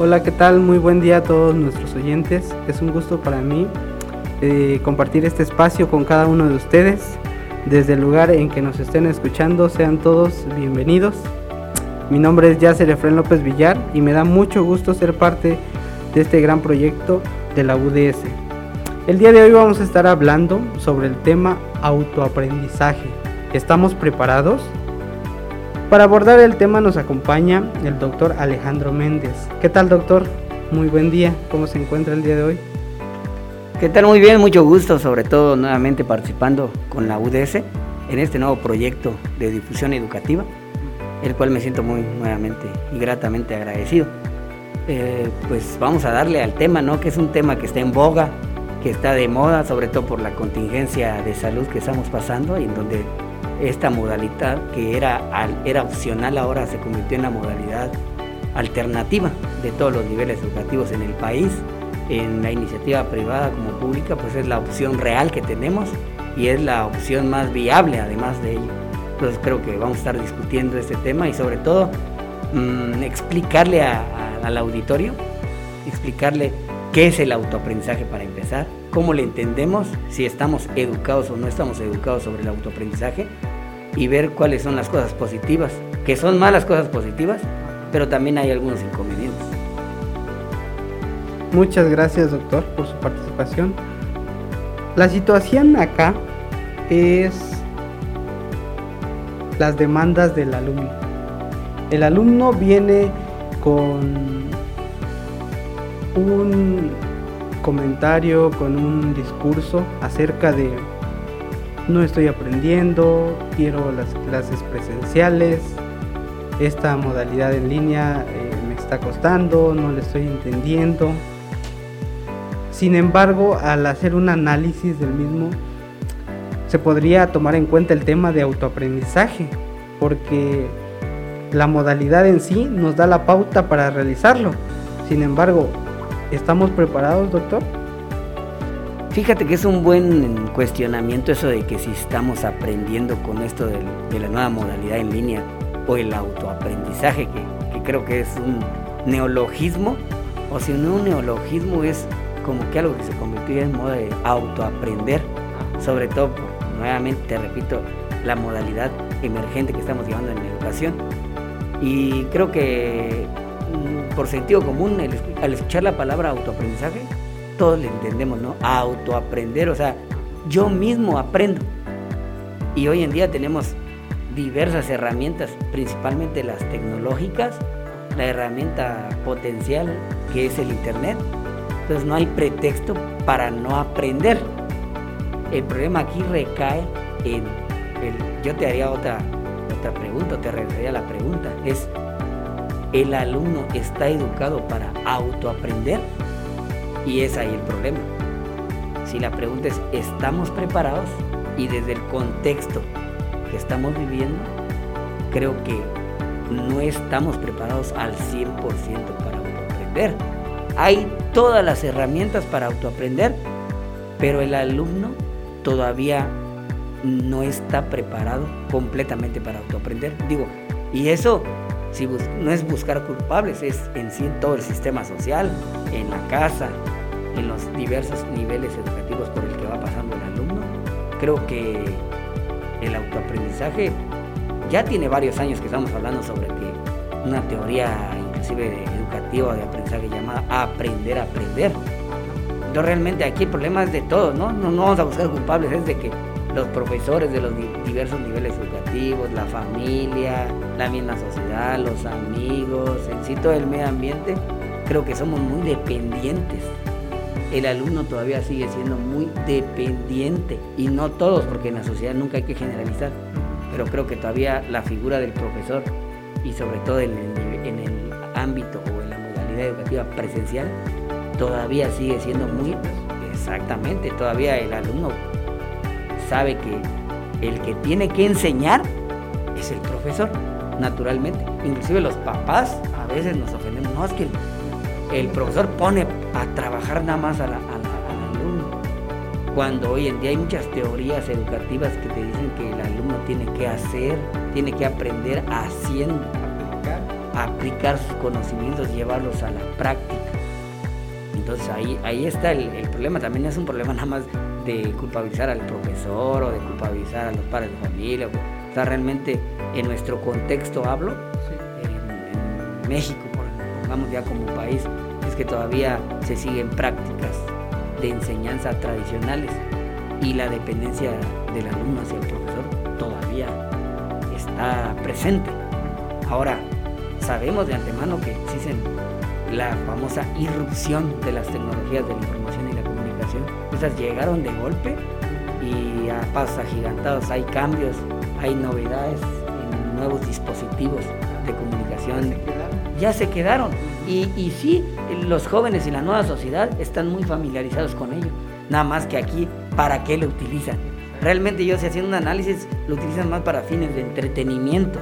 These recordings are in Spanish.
Hola, ¿qué tal? Muy buen día a todos nuestros oyentes. Es un gusto para mí eh, compartir este espacio con cada uno de ustedes. Desde el lugar en que nos estén escuchando, sean todos bienvenidos. Mi nombre es Yacer Efren López Villar y me da mucho gusto ser parte de este gran proyecto de la UDS. El día de hoy vamos a estar hablando sobre el tema autoaprendizaje. ¿Estamos preparados? Para abordar el tema nos acompaña el doctor Alejandro Méndez. ¿Qué tal doctor? Muy buen día. ¿Cómo se encuentra el día de hoy? ¿Qué tal? Muy bien, mucho gusto, sobre todo nuevamente participando con la UDS en este nuevo proyecto de difusión educativa, el cual me siento muy nuevamente y gratamente agradecido. Eh, pues vamos a darle al tema, ¿no? Que es un tema que está en boga, que está de moda, sobre todo por la contingencia de salud que estamos pasando y en donde esta modalidad que era, era opcional ahora se convirtió en la modalidad alternativa de todos los niveles educativos en el país. En la iniciativa privada como pública, pues es la opción real que tenemos y es la opción más viable además de ello. Entonces creo que vamos a estar discutiendo este tema y sobre todo mmm, explicarle al auditorio, explicarle qué es el autoaprendizaje para empezar, cómo le entendemos, si estamos educados o no estamos educados sobre el autoaprendizaje y ver cuáles son las cosas positivas, que son malas cosas positivas, pero también hay algunos inconvenientes. Muchas gracias doctor por su participación. La situación acá es las demandas del alumno. El alumno viene con un comentario, con un discurso acerca de no estoy aprendiendo, quiero las clases presenciales, esta modalidad en línea eh, me está costando, no le estoy entendiendo. Sin embargo, al hacer un análisis del mismo, se podría tomar en cuenta el tema de autoaprendizaje, porque la modalidad en sí nos da la pauta para realizarlo. Sin embargo, ¿estamos preparados, doctor? Fíjate que es un buen cuestionamiento eso de que si estamos aprendiendo con esto de, la nueva modalidad en línea o el autoaprendizaje, que, creo que es un neologismo, o si no un neologismo es como que algo que se convirtió en moda de autoaprender, sobre todo por, nuevamente te repito, la modalidad emergente que estamos llevando en la educación. Y creo que mm, por sentido común, al escuchar la palabra autoaprendizaje, todos le entendemos, ¿no? Autoaprender, o sea, yo mismo aprendo. Y hoy en día tenemos diversas herramientas, principalmente las tecnológicas, la herramienta potencial que es el Internet. Entonces no hay pretexto para no aprender. El problema aquí recae en el, yo te haría otra, otra pregunta, te regresaría la pregunta, es, ¿el alumno está educado para autoaprender? Y es ahí el problema. Si la pregunta es, ¿estamos preparados? Y desde el contexto que estamos viviendo, creo que no estamos preparados al 100% para autoaprender. Hay todas las herramientas para autoaprender, pero el alumno todavía no está preparado completamente para autoaprender. Digo, y eso si no es buscar culpables, es en sí todo el sistema social, en la casa, en los diversos niveles educativos por el que va pasando el alumno. Creo que el autoaprendizaje ya tiene varios años que estamos hablando sobre que una teoría inclusive educativa de aprendizaje llamada aprender a aprender. Entonces realmente aquí el problema es de todos, ¿no? No, no vamos a buscar culpables, es de que los profesores de los diversos niveles educativos, la familia, la misma sociedad, los amigos, en sí todo el medio ambiente, creo que somos muy dependientes. El alumno todavía sigue siendo muy dependiente y no todos, porque en la sociedad nunca hay que generalizar, pero creo que todavía la figura del profesor y sobre todo en el, ámbito o en la modalidad educativa presencial, todavía sigue siendo muy exactamente, todavía el alumno sabe que el que tiene que enseñar es el profesor, naturalmente. Inclusive los papás a veces nos ofendemos. No, es que el, profesor pone a trabajar nada más al alumno. Cuando hoy en día hay muchas teorías educativas que te dicen que el alumno tiene que hacer, tiene que aprender haciendo, aplicar sus conocimientos, llevarlos a la práctica. Entonces ahí, ahí está el, problema, también es un problema nada más de culpabilizar al profesor o de culpabilizar a los padres de familia. O sea, realmente en nuestro contexto hablo, en, México, pongamos ya como país, que todavía se siguen prácticas de enseñanza tradicionales y la dependencia del alumno hacia el profesor todavía está presente. Ahora, sabemos de antemano que existen la famosa irrupción de las tecnologías de la información y la comunicación. Esas llegaron de golpe y a pasos agigantados hay cambios, hay novedades en nuevos dispositivos de comunicación. Ya se quedaron. Y, y sí, los jóvenes y la nueva sociedad están muy familiarizados con ello. Nada más que aquí, ¿para qué lo utilizan? Realmente yo, si haciendo un análisis, lo utilizan más para fines de entretenimiento,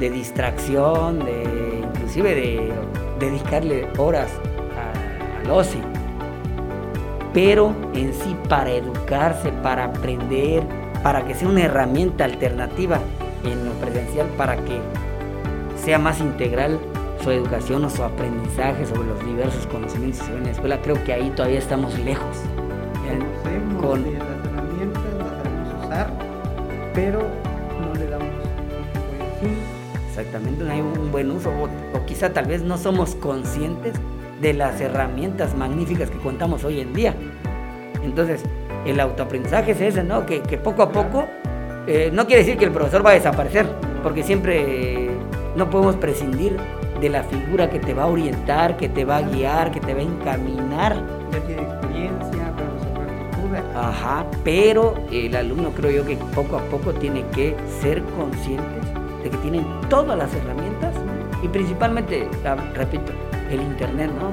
de distracción, de inclusive de dedicarle horas al ocio. Pero en sí para educarse, para aprender, para que sea una herramienta alternativa en lo presencial, para que sea más integral su educación o su aprendizaje sobre los diversos conocimientos que se ven en la escuela, creo que ahí todavía estamos lejos. con las herramientas, las sabemos usar, pero no le damos un buen. Exactamente, no hay un buen uso, o, quizá tal vez no somos conscientes de las herramientas magníficas que contamos hoy en día. Entonces, el autoaprendizaje es ese, ¿no? Que, poco a poco, eh, no quiere decir que el profesor va a desaparecer, porque siempre no podemos prescindir de la figura que te va a orientar, que te va a guiar, que te va a encaminar. Ya tiene experiencia para resolver dudas. Ajá, pero el alumno creo yo que poco a poco tiene que ser conscientes de que tienen todas las herramientas y principalmente, repito, el internet, ¿no?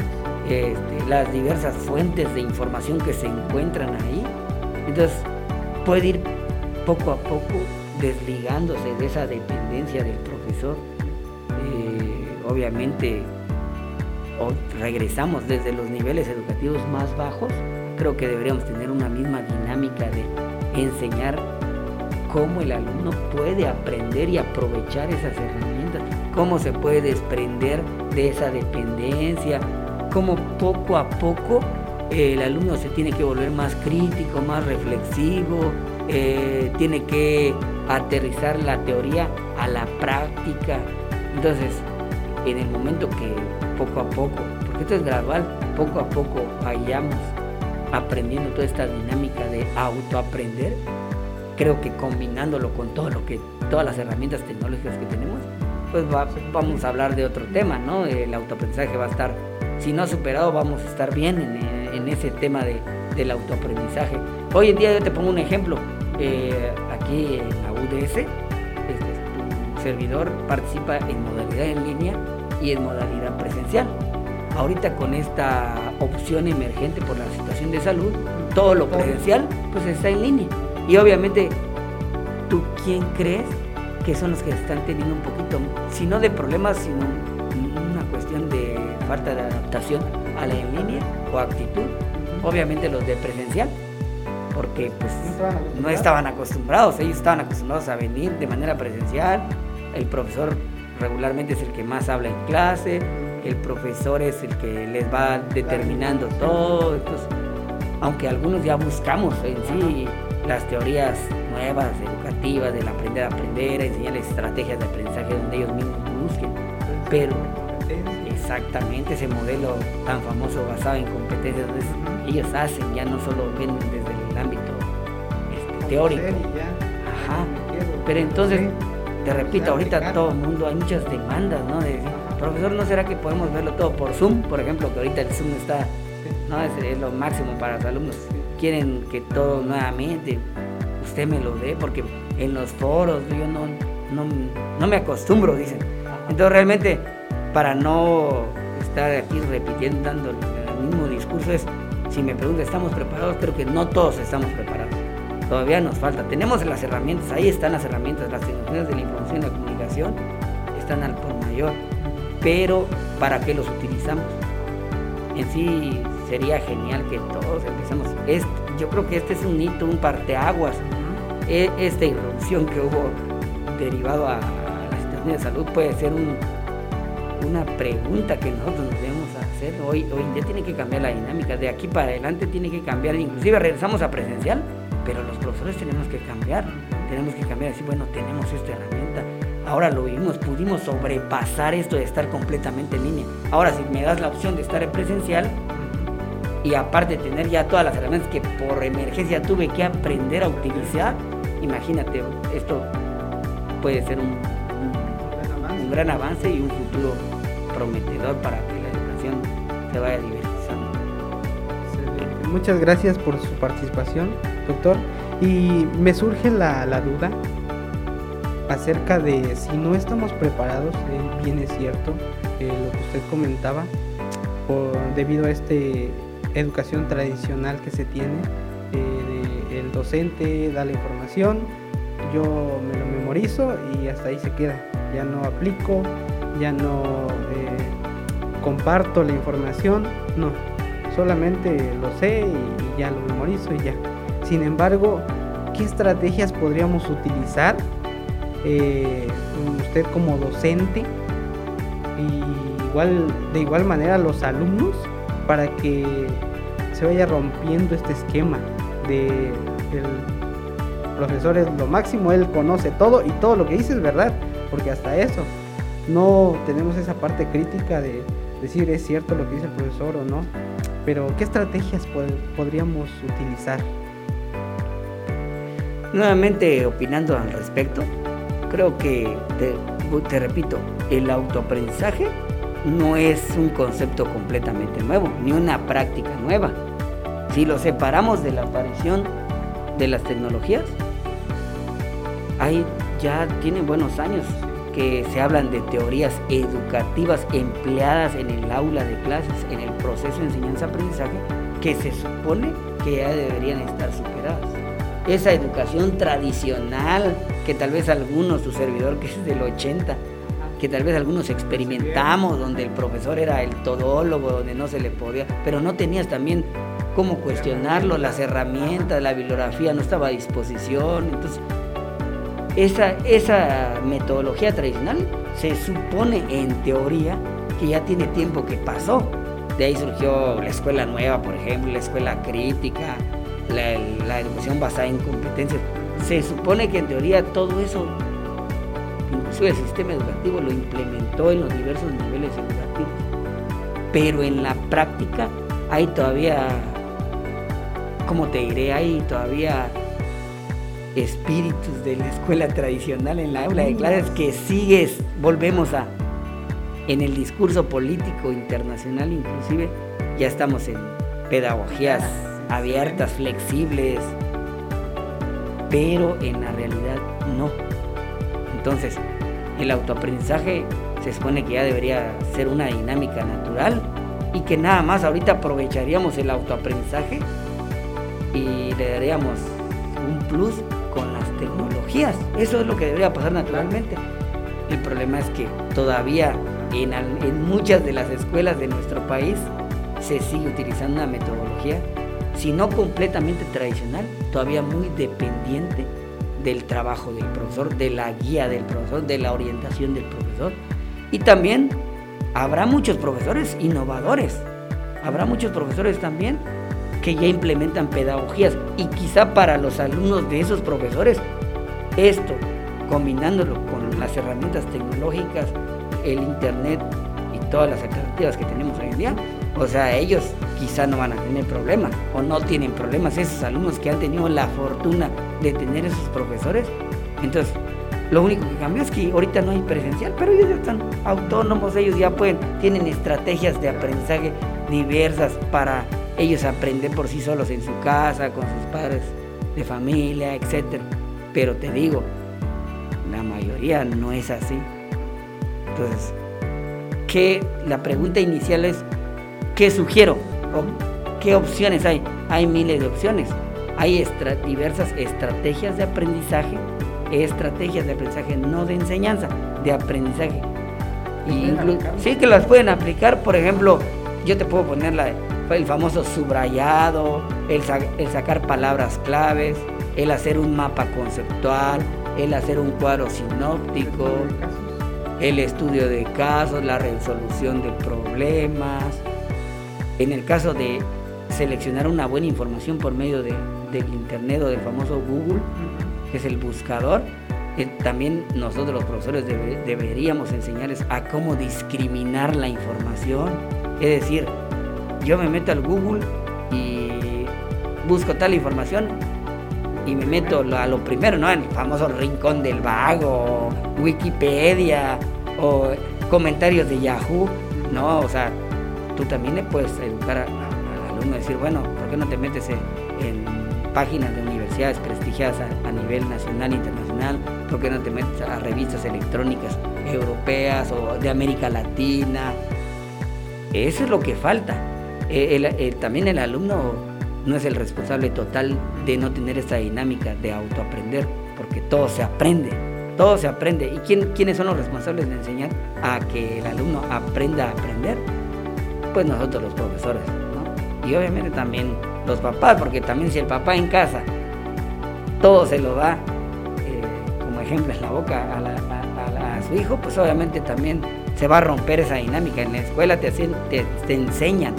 Este, las diversas fuentes de información que se encuentran ahí. Entonces, puede ir poco a poco desligándose de esa dependencia del profesor obviamente regresamos desde los niveles educativos más bajos, creo que deberíamos tener una misma dinámica de enseñar cómo el alumno puede aprender y aprovechar esas herramientas, cómo se puede desprender de esa dependencia, cómo poco a poco el alumno se tiene que volver más crítico, más reflexivo, eh, tiene que aterrizar la teoría a la práctica. Entonces, en el momento que poco a poco, porque esto es gradual, poco a poco vayamos aprendiendo toda esta dinámica de autoaprender, creo que combinándolo con todo lo que, todas las herramientas tecnológicas que tenemos, pues vamos a hablar de otro tema, ¿no? El autoaprendizaje va a estar, si no superado, vamos a estar bien en, ese tema de, del autoaprendizaje. Hoy en día yo te pongo un ejemplo, eh, aquí en la UDS, servidor participa en modalidad en línea y en modalidad presencial. Ahorita con esta opción emergente por la situación de salud, todo lo presencial pues está en línea. Y obviamente, ¿tú quién crees que son los que están teniendo un poquito, si no de problemas, sino una cuestión de falta de adaptación a la en línea o actitud? Obviamente los de presencial, porque pues no estaban acostumbrados, ellos estaban acostumbrados a venir de manera presencial, el profesor regularmente es el que más habla en clase, el profesor es el que les va determinando todo. Entonces, aunque algunos ya buscamos en sí las teorías nuevas, educativas, del aprender a aprender, enseñar estrategias de aprendizaje donde ellos mismos busquen, pero exactamente ese modelo tan famoso basado en competencias, ellos hacen, ya no solo ven desde el ámbito este, teórico. Ajá. Pero entonces te repito, ahorita todo el mundo, hay muchas demandas, ¿no? De decir, profesor, ¿no será que podemos verlo todo por Zoom? Por ejemplo, que ahorita el Zoom está, ¿no? Es, lo máximo para los alumnos. Quieren que todo nuevamente usted me lo dé, porque en los foros yo no, no, me acostumbro, dicen. Entonces realmente, para no estar aquí repitiendo, dando el mismo discurso, es, si me pregunta, ¿estamos preparados? Creo que no todos estamos preparados todavía nos falta. Tenemos las herramientas, ahí están las herramientas, las tecnologías de la información y la comunicación están al por mayor, pero ¿para qué los utilizamos? En sí sería genial que todos empezamos. yo creo que este es un hito, un parteaguas. E, esta irrupción que hubo derivado a, la situación de salud puede ser un, una pregunta que nosotros nos debemos hacer. Hoy, hoy ya tiene que cambiar la dinámica. De aquí para adelante tiene que cambiar. Inclusive regresamos a presencial, pero los profesores tenemos que cambiar. Tenemos que cambiar. Decir, bueno, tenemos esta herramienta. Ahora lo vimos, pudimos sobrepasar esto de estar completamente en línea. Ahora, si me das la opción de estar en presencial, y aparte tener ya todas las herramientas que por emergencia tuve que aprender a utilizar, imagínate, esto puede ser un, un, gran avance y un futuro prometedor para que la educación se vaya divertizando. Muchas gracias por su participación, doctor. Y me surge la, la duda acerca de si no estamos preparados, eh, bien es cierto, eh, lo que usted comentaba, debido a este educación tradicional que se tiene. Eh, el docente da la información, yo me lo memorizo y hasta ahí se queda. Ya no aplico, ya no eh, comparto la información, no. Solamente lo sé y, ya lo memorizo y ya. Sin embargo, ¿qué estrategias podríamos utilizar eh, usted como docente y igual, de igual manera los alumnos para que se vaya rompiendo este esquema de el profesor es lo máximo, él conoce todo y todo lo que dice es verdad, porque hasta eso no tenemos esa parte crítica de decir es cierto lo que dice el profesor o no, pero ¿qué estrategias podríamos utilizar? Nuevamente opinando al respecto, creo que, te repito, el autoaprendizaje no es un concepto completamente nuevo, ni una práctica nueva. Si lo separamos de la aparición de las tecnologías, ahí ya tienen buenos años que se hablan de teorías educativas empleadas en el aula de clases, en el proceso de enseñanza-aprendizaje, que se supone que ya deberían estar superadas. Esa educación tradicional que tal vez algunos, su servidor que es del 80, que tal vez algunos experimentamos, donde el profesor era el todólogo, donde no se le podía, pero no tenías también cómo cuestionarlo, las herramientas, la bibliografía no estaba a disposición. Entonces, esa, esa metodología tradicional se supone en teoría que ya tiene tiempo que pasó. De ahí surgió la escuela nueva, por ejemplo, la escuela crítica, la, la educación basada en competencias. Se supone que en teoría todo eso el sistema educativo lo implementó en los diversos niveles educativos. Pero en la práctica hay todavía, como te diré, hay todavía espíritus de la escuela tradicional en la aula de clases que sigues, volvemos a, en el discurso político internacional inclusive, ya estamos en pedagogías abiertas, flexibles, pero en la realidad no. Entonces, el autoaprendizaje se supone que ya debería ser una dinámica natural y que nada más ahorita aprovecharíamos el autoaprendizaje y le daríamos un plus con las tecnologías. Eso es lo que debería pasar naturalmente. El problema es que todavía en, muchas de las escuelas de nuestro país se sigue utilizando una metodología, si no completamente tradicional, todavía muy dependiente del trabajo del profesor, de la guía del profesor, de la orientación del profesor. Y también habrá muchos profesores innovadores, habrá muchos profesores también que ya implementan pedagogías y quizá para los alumnos de esos profesores esto, combinándolo con las herramientas tecnológicas, el internet y todas las alternativas que tenemos hoy en día, o sea, ellos quizá no van a tener problemas o no tienen problemas esos alumnos que han tenido la fortuna de tener esos profesores. Entonces, lo único que cambió es que ahorita no hay presencial, pero ellos ya están autónomos, ellos ya pueden, tienen estrategias de aprendizaje diversas para ellos aprender por sí solos en su casa, con sus padres de familia, etc. Pero te digo, la mayoría no es así. Entonces, ¿qué? La pregunta inicial es, ¿qué sugiero? ¿Qué opciones hay? Hay miles de opciones. Hay diversas estrategias de aprendizaje, estrategias de aprendizaje, no de enseñanza, de aprendizaje. Y sí que las pueden aplicar, por ejemplo, yo te puedo poner la, el famoso subrayado, el, el sacar palabras claves, el hacer un mapa conceptual, el hacer un cuadro sinóptico. el estudio de casos, la resolución de problemas. En el caso de seleccionar una buena información por medio de, del Internet o del famoso Google, que es el buscador, eh, también nosotros los profesores deberíamos enseñarles a cómo discriminar la información. Es decir, yo me meto al Google y busco tal información y me meto a lo primero, ¿no? El famoso rincón del vago, Wikipedia o comentarios de Yahoo, ¿no? O sea, tú también le puedes educar al alumno decir, bueno, ¿por qué no te metes en, páginas de universidades prestigiadas a, nivel nacional e internacional? ¿Por qué no te metes a revistas electrónicas europeas o de América Latina? Eso es lo que falta. Eh, también el alumno no es el responsable total de no tener esta dinámica de autoaprender, porque todo se aprende, todo se aprende. ¿Y quién, quiénes son los responsables de enseñar a que el alumno aprenda a aprender? Pues nosotros los profesores. Y obviamente también los papás, porque también si el papá en casa todo se lo da eh, como ejemplo en la boca a, su hijo, pues obviamente también se va a romper esa dinámica. En la escuela te, enseñan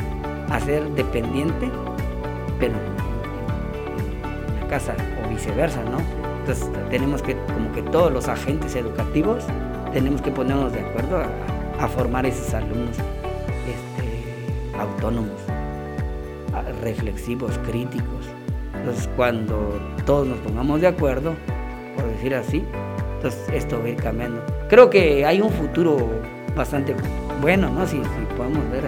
a ser dependiente pero en la casa o viceversa, ¿no? Entonces tenemos que, como que todos los agentes educativos, tenemos que ponernos de acuerdo a, formar esos alumnos autónomos, reflexivos, críticos. Entonces cuando todos nos pongamos de acuerdo, por decir así, entonces esto va a ir cambiando. Creo que hay un futuro bastante bueno, ¿no? Si, podemos ver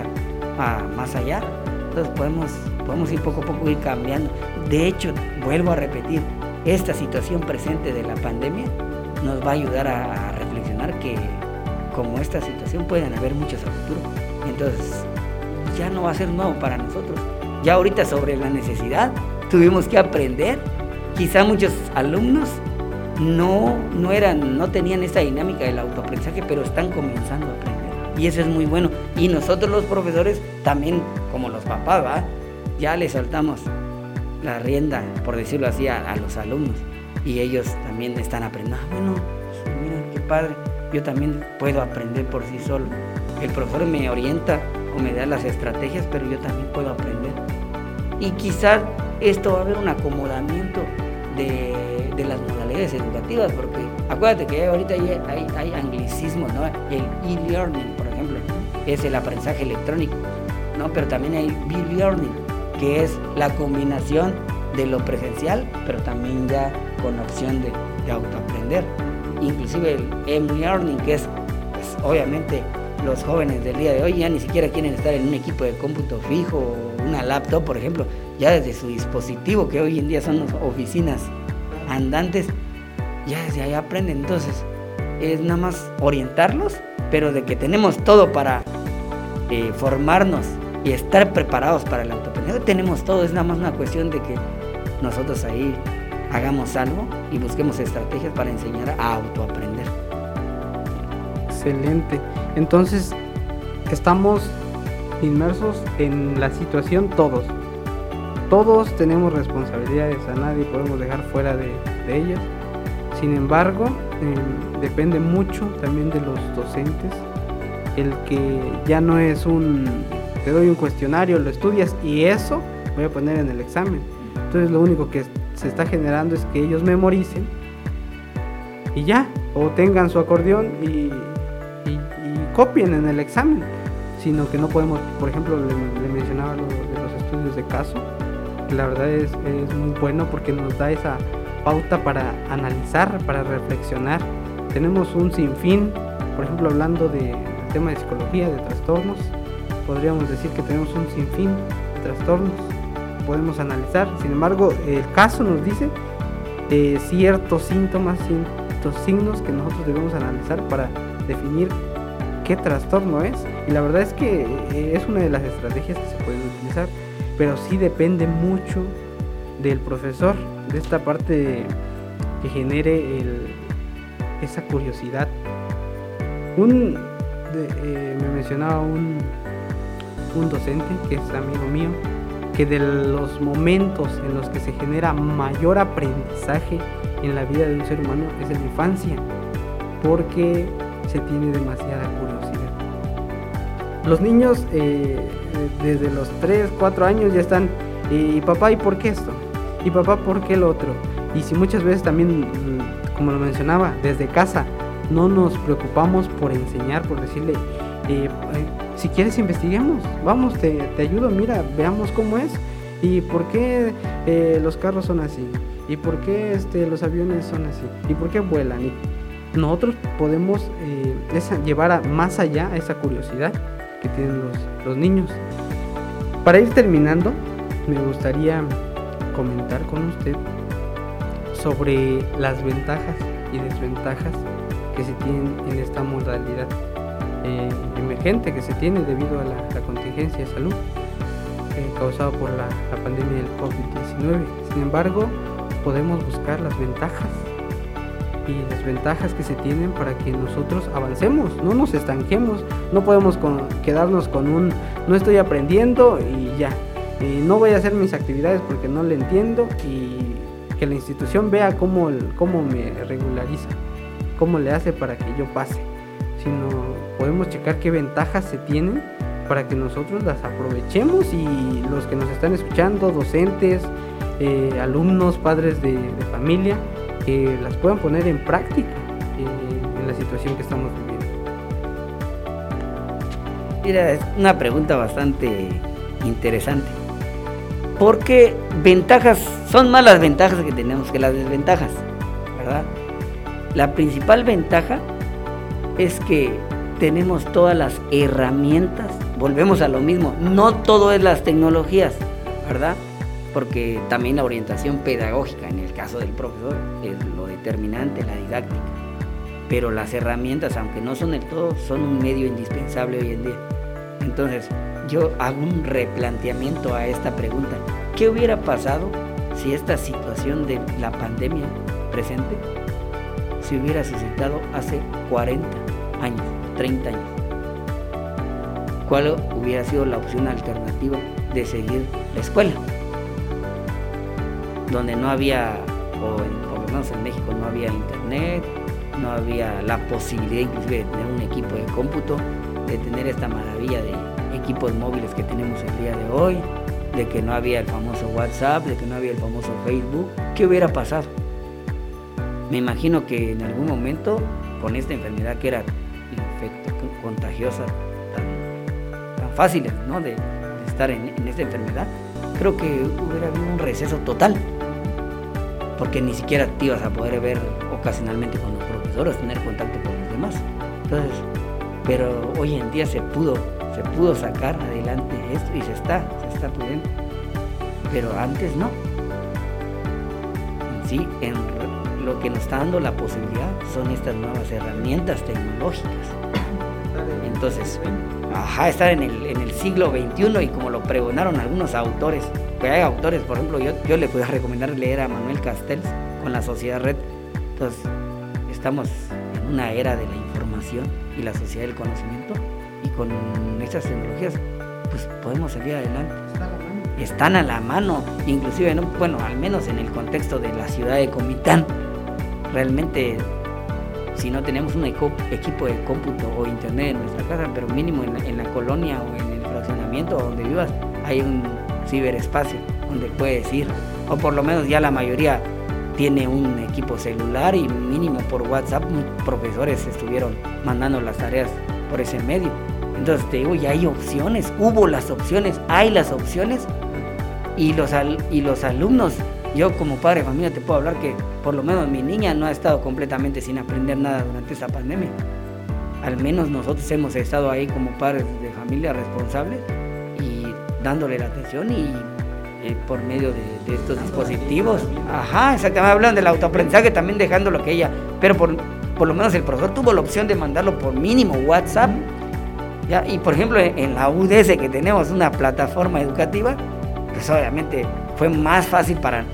a más allá, entonces podemos, podemos ir poco a poco ir cambiando. De hecho, vuelvo a repetir, esta situación presente de la pandemia nos va a ayudar a, reflexionar que como esta situación pueden haber muchos a futuro. Entonces, ya no va a ser nuevo para nosotros. Ya ahorita sobre la necesidad tuvimos que aprender. Quizá muchos alumnos no, no, eran, no tenían esa dinámica del autoaprendizaje, pero están comenzando a aprender y eso es muy bueno. Y nosotros los profesores también, como los papás, ya les soltamos la rienda, por decirlo así, a, los alumnos y ellos también están aprendiendo. Ah, bueno, mira qué padre, yo también puedo aprender por sí solo. El profesor me orienta o me da las estrategias, pero yo también puedo aprender. Y quizás esto va a haber un acomodamiento de, de las modalidades educativas, porque acuérdate que ahorita hay, hay, hay anglicismos, ¿no? El e-learning, es el aprendizaje electrónico, ¿no? Pero también hay B-Learning, que es la combinación de lo presencial, pero también ya con opción de, de autoaprender. Inclusive el M-Learning, que es, pues, obviamente, los jóvenes del día de hoy ya ni siquiera quieren estar en un equipo de cómputo fijo o una laptop, por ejemplo, ya desde su dispositivo, que hoy en día son oficinas andantes, ya desde ahí aprenden. Entonces, es nada más orientarlos pero de que tenemos todo para eh, formarnos y estar preparados para el autoaprendizaje, tenemos todo, es nada más una cuestión de que nosotros ahí hagamos algo y busquemos estrategias para enseñar a autoaprender. Excelente. Entonces, estamos inmersos en la situación todos. Todos tenemos responsabilidades, a nadie podemos dejar fuera de, ellas. Sin embargo, em, depende mucho también de los docentes, el que ya no es un, te doy un cuestionario, lo estudias y eso voy a poner en el examen. Entonces lo único que se está generando es que ellos memoricen y ya, o tengan su acordeón y, copien en el examen, sino que no podemos, por ejemplo, le, mencionaba lo de los estudios de caso, que la verdad es, es muy bueno porque nos da esa pauta para analizar, para reflexionar. Tenemos un sinfín, por ejemplo, hablando de tema de psicología, de trastornos, podríamos decir que tenemos un sinfín de trastornos, podemos analizar. Sin embargo, el caso nos dice eh, ciertos síntomas, ciertos signos que nosotros debemos analizar para definir qué trastorno es. Y la verdad es que eh, es una de las estrategias que se pueden utilizar, pero sí depende mucho del profesor de esta parte que genere esa curiosidad. Un, eh, me mencionaba un, un docente que es amigo mío, que de los momentos en los que se genera mayor aprendizaje en la vida de un ser humano es en la infancia, porque se tiene demasiada curiosidad. Los niños eh, desde los 3, 4 años ya están, y papá, ¿y por qué esto? ¿Y papá, por qué el otro? Y si muchas veces también, como lo mencionaba, desde casa no nos preocupamos por enseñar, por decirle, eh, si quieres investiguemos, vamos, te, ayudo, mira, veamos cómo es y por qué eh, los carros son así y por qué este, los aviones son así y por qué vuelan. Y nosotros podemos eh, llevar más allá esa curiosidad que tienen los, los niños. Para ir terminando, me gustaría comentar con usted sobre las ventajas y desventajas que se tienen en esta modalidad eh, emergente que se tiene debido a la, contingencia de salud eh, causada por la, pandemia del COVID-19. Sin embargo, podemos buscar las ventajas y desventajas que se tienen para que nosotros avancemos, no nos estanquemos, no podemos quedarnos con un no estoy aprendiendo y ya, no voy a hacer mis actividades porque no le entiendo y que la institución vea cómo, cómo me regulariza, cómo le hace para que yo pase, sino podemos checar qué ventajas se tienen para que nosotros las aprovechemos y los que nos están escuchando, docentes, eh, alumnos, padres de, familia, que las puedan poner en práctica eh, en la situación que estamos viviendo. Mira, es una pregunta bastante interesante. Porque ventajas son más las ventajas que tenemos que las desventajas, ¿verdad? La principal ventaja es que tenemos todas las herramientas, volvemos a lo mismo, no todo es las tecnologías, ¿verdad? Porque también la orientación pedagógica, en el caso del profesor, es lo determinante, la didáctica. Pero las herramientas, aunque no son el todo, son un medio indispensable hoy en día. Entonces, yo hago un replanteamiento a esta pregunta. ¿Qué hubiera pasado si esta situación de la pandemia presente se hubiera suscitado hace 40 años, 30 años? ¿Cuál hubiera sido la opción alternativa de seguir la escuela? Donde no había, o por lo menos en México no había internet, no había la posibilidad inclusive de tener un equipo de cómputo, de tener esta maravilla de equipos móviles que tenemos el día de hoy, de que no había el famoso WhatsApp, de que no había el famoso Facebook, ¿qué hubiera pasado? Me imagino que en algún momento, con esta enfermedad que era infecto, contagiosa, tan, tan fácil ¿no? de, estar en, en, esta enfermedad, creo que hubiera habido un receso total, porque ni siquiera te ibas a poder ver ocasionalmente con los profesores, tener contacto con los demás. Entonces, pero hoy en día se pudo se pudo sacar adelante esto y se está, se está pudiendo. Pero antes no. Sí, en lo que nos está dando la posibilidad son estas nuevas herramientas tecnológicas. Entonces, ajá, estar en el, en el siglo XXI y como lo pregonaron algunos autores, que hay autores, por ejemplo, yo, yo le puedo recomendar leer a Manuel Castells con la Sociedad Red. Entonces, estamos en una era de la información y la sociedad del conocimiento y con estas tecnologías pues podemos salir adelante. Están a la mano, inclusive, bueno, al menos en el contexto de la ciudad de Comitán, realmente si no tenemos un equipo de cómputo o internet en nuestra casa, pero mínimo en la, colonia o en el fraccionamiento donde vivas, hay un ciberespacio donde puedes ir, o por lo menos ya la mayoría tiene un equipo celular y mínimo por WhatsApp profesores estuvieron mandando las tareas por ese medio. Entonces te digo, ya hay opciones, hubo las opciones, hay las opciones y los, y los alumnos, yo como padre de familia te puedo hablar que por lo menos mi niña no ha estado completamente sin aprender nada durante esta pandemia. Al menos nosotros hemos estado ahí como padres de familia responsables y dándole la atención y eh, por medio de, estos dispositivos. Ajá, exactamente, hablando del autoaprendizaje también dejando lo que ella, pero por, por lo menos el profesor tuvo la opción de mandarlo por mínimo WhatsApp y por ejemplo, en la UDS que tenemos una plataforma educativa, pues obviamente fue más fácil para...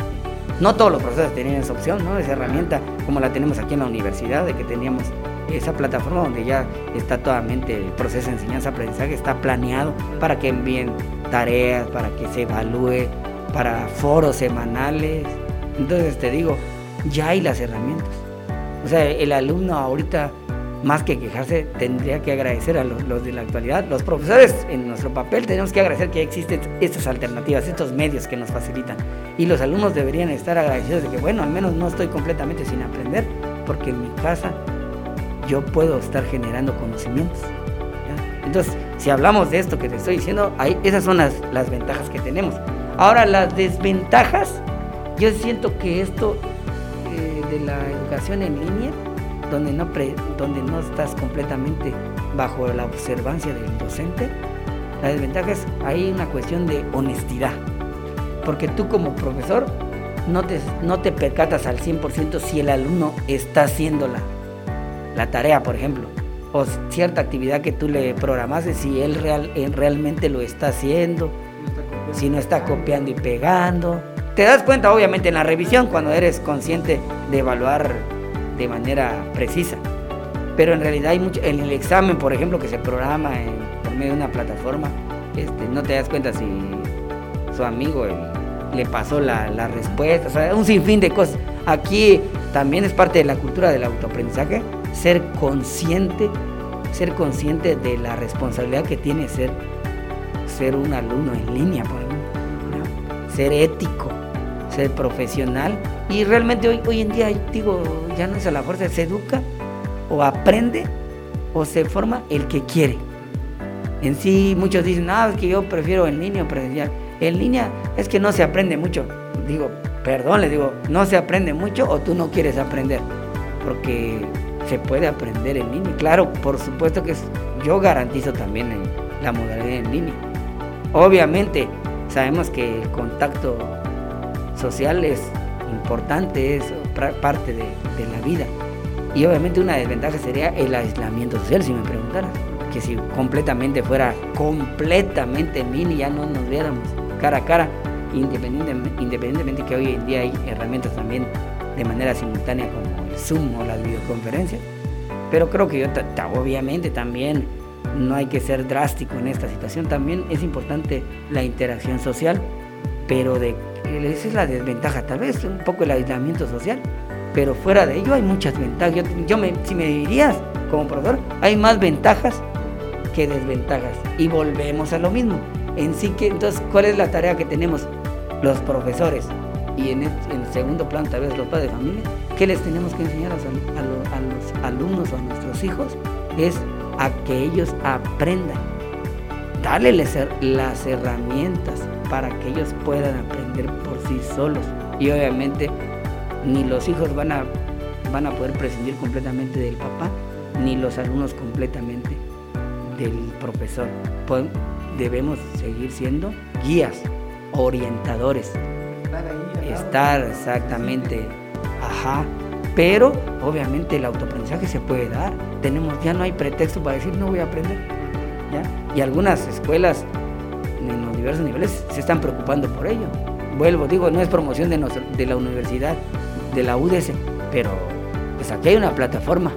No todos los profesores tenían esa opción, ¿no? Esa herramienta, como la tenemos aquí en la universidad, de que teníamos esa plataforma donde ya está totalmente el proceso de enseñanza-aprendizaje, está planeado para que envíen tareas, para que se evalúe, para foros semanales. Entonces te digo, ya hay las herramientas. O sea, el alumno ahorita más que quejarse, tendría que agradecer a los, de la actualidad. Los profesores, en nuestro papel, tenemos que agradecer que existen estas alternativas, estos medios que nos facilitan. Y los alumnos deberían estar agradecidos de que, bueno, al menos no estoy completamente sin aprender, porque en mi casa yo puedo estar generando conocimientos. Entonces, si hablamos de esto que te estoy diciendo, ahí, esas son las, las ventajas que tenemos. Ahora, las desventajas, yo siento que esto eh, de la educación en línea, donde no, donde no estás completamente bajo la observancia del docente, la desventaja es hay una cuestión de honestidad. Porque tú como profesor no te, no te percatas al 100% si el alumno está haciendo la, tarea, por ejemplo, o cierta actividad que tú le programaste, si él real, realmente lo está haciendo, si no está copiando y pegando. Te das cuenta obviamente en la revisión cuando eres consciente de evaluar de manera precisa. Pero en realidad hay mucho, en el examen, por ejemplo, que se programa en, por medio de una plataforma, este, no te das cuenta si su amigo le pasó la, la respuesta, o sea, un sinfín de cosas. Aquí también es parte de la cultura del autoaprendizaje, ser consciente, ser consciente de la responsabilidad que tiene ser, ser un alumno en línea, por ejemplo, ser ético, ser profesional y realmente hoy, hoy en día, digo, ya no es a la fuerza, se educa o aprende o se forma el que quiere. En sí, muchos dicen, ah, es que yo prefiero en línea presencial. En línea es que no se aprende mucho. Digo, perdón, le digo, no se aprende mucho o tú no quieres aprender. Porque se puede aprender en línea. Claro, por supuesto que yo garantizo también en la modalidad en línea. Obviamente, sabemos que el contacto social es importante, es parte de, la vida. Y obviamente una desventaja sería el aislamiento social, si me preguntaras. Que si completamente fuera completamente en línea, ya no nos viéramos cara a cara, independientemente, independientemente que hoy en día hay herramientas también de manera simultánea como el Zoom o las videoconferencias. Pero creo que yo, obviamente también no hay que ser drástico en esta situación. También es importante la interacción social, pero de esa es la desventaja, tal vez un poco el aislamiento social, pero fuera de ello hay muchas ventajas. Yo, si me dirías como profesor, hay más ventajas que desventajas. Y volvemos a lo mismo. En sí que, entonces, ¿cuál es la tarea que tenemos los profesores? Y en, el, segundo plano, tal vez los padres de familia, ¿qué les tenemos que enseñar a, a los alumnos o a nuestros hijos? Es a que ellos aprendan. Darle las herramientas para que ellos puedan aprender por sí solos. Y obviamente ni los hijos van a, van a poder prescindir completamente del papá, ni los alumnos completamente del profesor. Debemos seguir siendo guías, orientadores. Estar exactamente, ajá. Pero obviamente el autoaprendizaje se puede dar. Tenemos, ya no hay pretexto para decir no voy a aprender. ¿ya? Y algunas escuelas niveles se están preocupando por ello. Vuelvo, digo, no es promoción de, de la universidad, de la UDS, pero pues aquí hay una plataforma.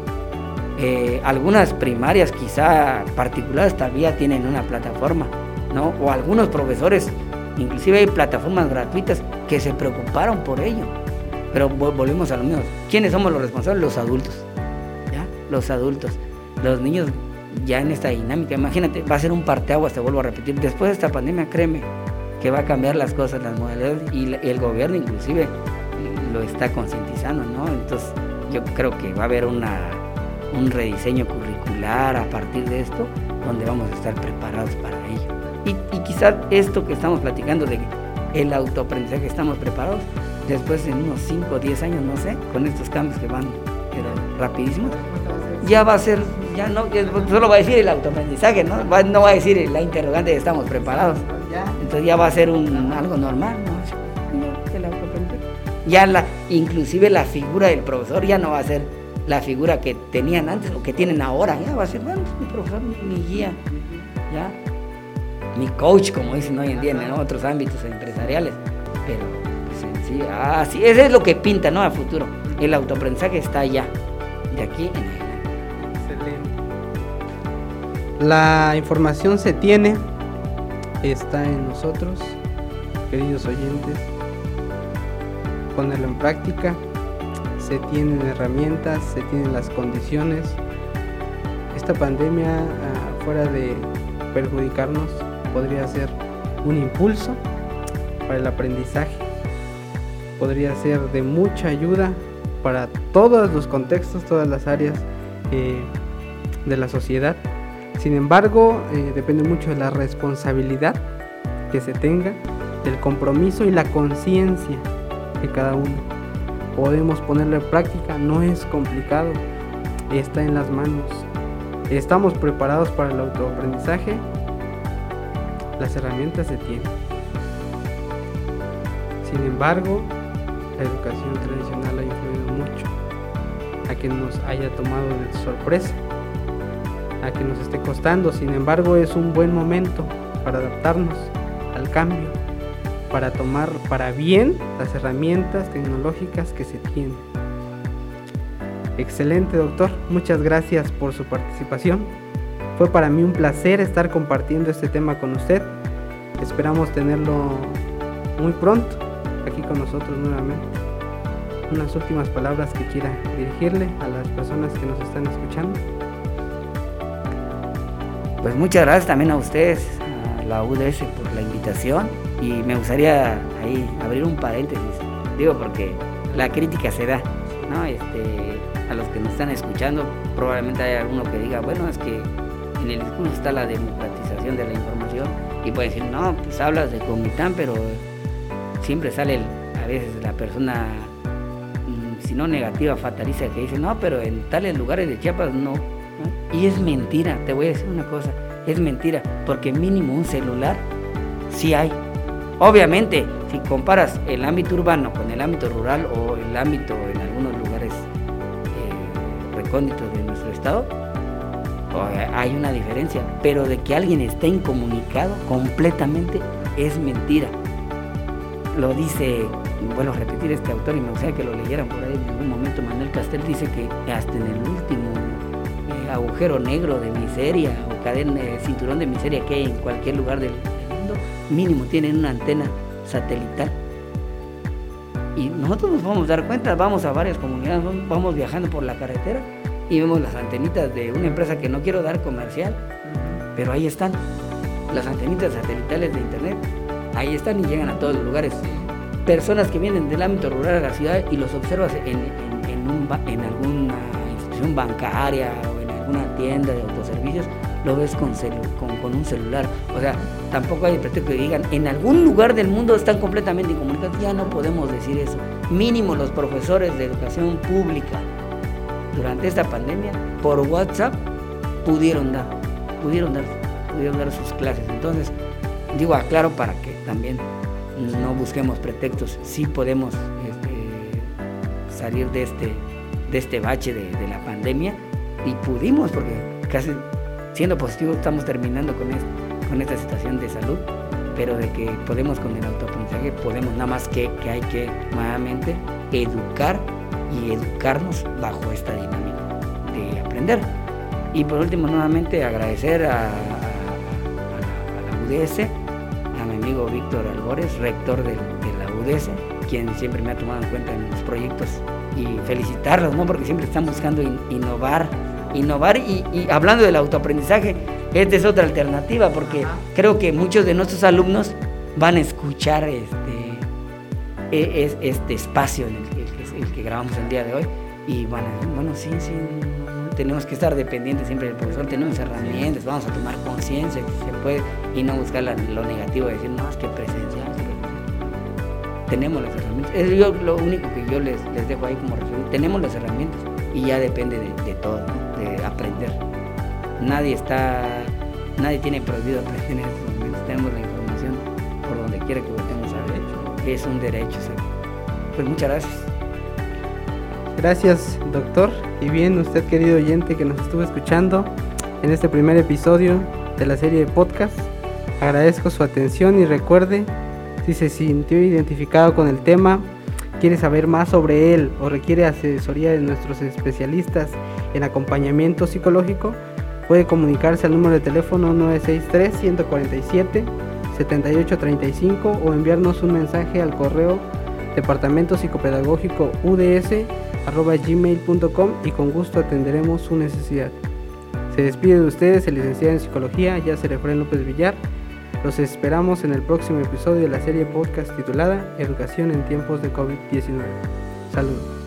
Eh, algunas primarias, quizá particulares, todavía tienen una plataforma, ¿no? O algunos profesores, inclusive hay plataformas gratuitas que se preocuparon por ello. Pero volvemos a lo mismo. ¿Quiénes somos los responsables? Los adultos. ¿ya? Los adultos. Los niños ya en esta dinámica. Imagínate, va a ser un parteaguas, te vuelvo a repetir. Después de esta pandemia, créeme que va a cambiar las cosas, las modalidades y el gobierno inclusive lo está concientizando, ¿no? Entonces yo creo que va a haber una, un rediseño curricular a partir de esto, donde vamos a estar preparados para ello. Y, quizás esto que estamos platicando de el autoaprendizaje, estamos preparados, después en unos 5 o 10 años, no sé, con estos cambios que van pero rapidísimos, ya va a ser ya no, solo va a decir el autoaprendizaje, ¿no? no va a decir la interrogante de estamos preparados. Entonces ya va a ser un, algo normal, ¿no? Ya la, inclusive la figura del profesor ya no va a ser la figura que tenían antes o que tienen ahora, ya va a ser, bueno, mi profesor, mi, guía, ya, mi coach, como dicen hoy en día en otros ámbitos empresariales. Pero, pues sí, así, eso es lo que pinta, ¿no? A futuro. El autoaprendizaje está allá, de aquí en adelante. La información se tiene, está en nosotros, queridos oyentes. Ponerlo en práctica, se tienen herramientas, se tienen las condiciones. Esta pandemia, ah, fuera de perjudicarnos, podría ser un impulso para el aprendizaje, podría ser de mucha ayuda para todos los contextos, todas las áreas eh, de la sociedad. Sin embargo, eh, depende mucho de la responsabilidad que se tenga, del compromiso y la conciencia de cada uno. Podemos ponerlo en práctica, no es complicado, está en las manos. Estamos preparados para el autoaprendizaje, las herramientas se tienen. Sin embargo, la educación tradicional ha influido mucho a que nos haya tomado de sorpresa, a que nos esté costando. Sin embargo, es un buen momento para adaptarnos al cambio, para tomar para bien las herramientas tecnológicas que se tienen. Excelente doctor, muchas gracias por su participación. Fue para mí un placer estar compartiendo este tema con usted. Esperamos tenerlo muy pronto aquí con nosotros nuevamente. Unas últimas palabras que quiera dirigirle a las personas que nos están escuchando. Pues muchas gracias también a ustedes, a la UDS por la invitación y me gustaría ahí abrir un paréntesis, digo porque la crítica se da, ¿no? Este, a los que nos están escuchando, probablemente hay alguno que diga, bueno, es que en el discurso está la democratización de la información y puede decir, no, pues hablas de Comitán, pero siempre sale a veces la persona, mm, si no negativa, fatalista, que dice, no, pero en tales lugares de Chiapas no. Y es mentira, te voy a decir una cosa, es mentira, porque mínimo un celular sí hay. Obviamente, si comparas el ámbito urbano con el ámbito rural o el ámbito en algunos lugares eh, recónditos de nuestro estado, hay una diferencia, pero de que alguien esté incomunicado completamente es mentira. Lo dice, bueno, repetir este autor y me gustaría que lo leyeran por ahí en algún momento, Manuel Castel dice que hasta en el último eh, agujero negro de miseria o cadena, eh, cinturón de miseria que hay en cualquier lugar del, mundo, mínimo tienen una antena satelital. Y nosotros nos vamos a dar cuenta, vamos a varias comunidades, vamos viajando por la carretera y vemos las antenitas de una empresa que no quiero dar comercial, pero ahí están, las antenitas satelitales de internet, ahí están y llegan a todos los lugares. Personas que vienen del ámbito rural a la ciudad y los observas en, en, alguna institución bancaria alguna tienda de autoservicios, lo ves con, con, con, un celular. O sea, tampoco hay pretexto que digan, en algún lugar del mundo están completamente incomunicados. Ya no podemos decir eso. Mínimo los profesores de educación pública durante esta pandemia por WhatsApp pudieron dar, pudieron dar, pudieron dar sus clases. Entonces, digo, aclaro para que también no busquemos pretextos, sí podemos este, salir de este, de este bache de, la pandemia y pudimos, porque casi siendo positivo estamos terminando con, esta situación de salud, pero de que podemos con el autoaprendizaje, podemos nada más que, que hay que nuevamente educar y educarnos bajo esta dinámica de aprender. Y por último, nuevamente agradecer a, la, UDS, a mi amigo Víctor Albores, rector de, la UDS, quien siempre me ha tomado en cuenta en los proyectos y felicitarlos, ¿no? porque siempre están buscando innovar, innovar y, hablando del autoaprendizaje, esta es otra alternativa, porque creo que muchos de nuestros alumnos van a escuchar este, e, este espacio en el que el que grabamos el día de hoy. Y bueno, bueno, sí, sí, tenemos que estar dependientes siempre del profesor, tenemos herramientas, vamos a tomar conciencia que se puede y no buscar lo negativo de decir, no, es que presencial. Tenemos las herramientas. Es lo único que yo les, les dejo ahí como reflexión. Tenemos las herramientas y ya depende de, todo, de aprender. Nadie está, nadie tiene prohibido aprender en momentos. Tenemos la información por donde quiera que voltemos a. Es un derecho. Pues muchas gracias. Gracias, doctor. Y bien, usted, querido oyente que nos estuvo escuchando en este primer episodio de la serie de podcast. Agradezco su atención y recuerde, si se sintió identificado con el tema, quiere saber más sobre él o requiere asesoría de nuestros especialistas en acompañamiento psicológico, puede comunicarse al número de teléfono 963-147-7835 o enviarnos un mensaje al correo departamento psicopedagógico UDS gmail.com y con gusto atenderemos su necesidad. Se despide de ustedes el licenciado en psicología, Yacer Efraín López Villar. Los esperamos en el próximo episodio de la serie podcast titulada Educación en tiempos de COVID-19. Saludos.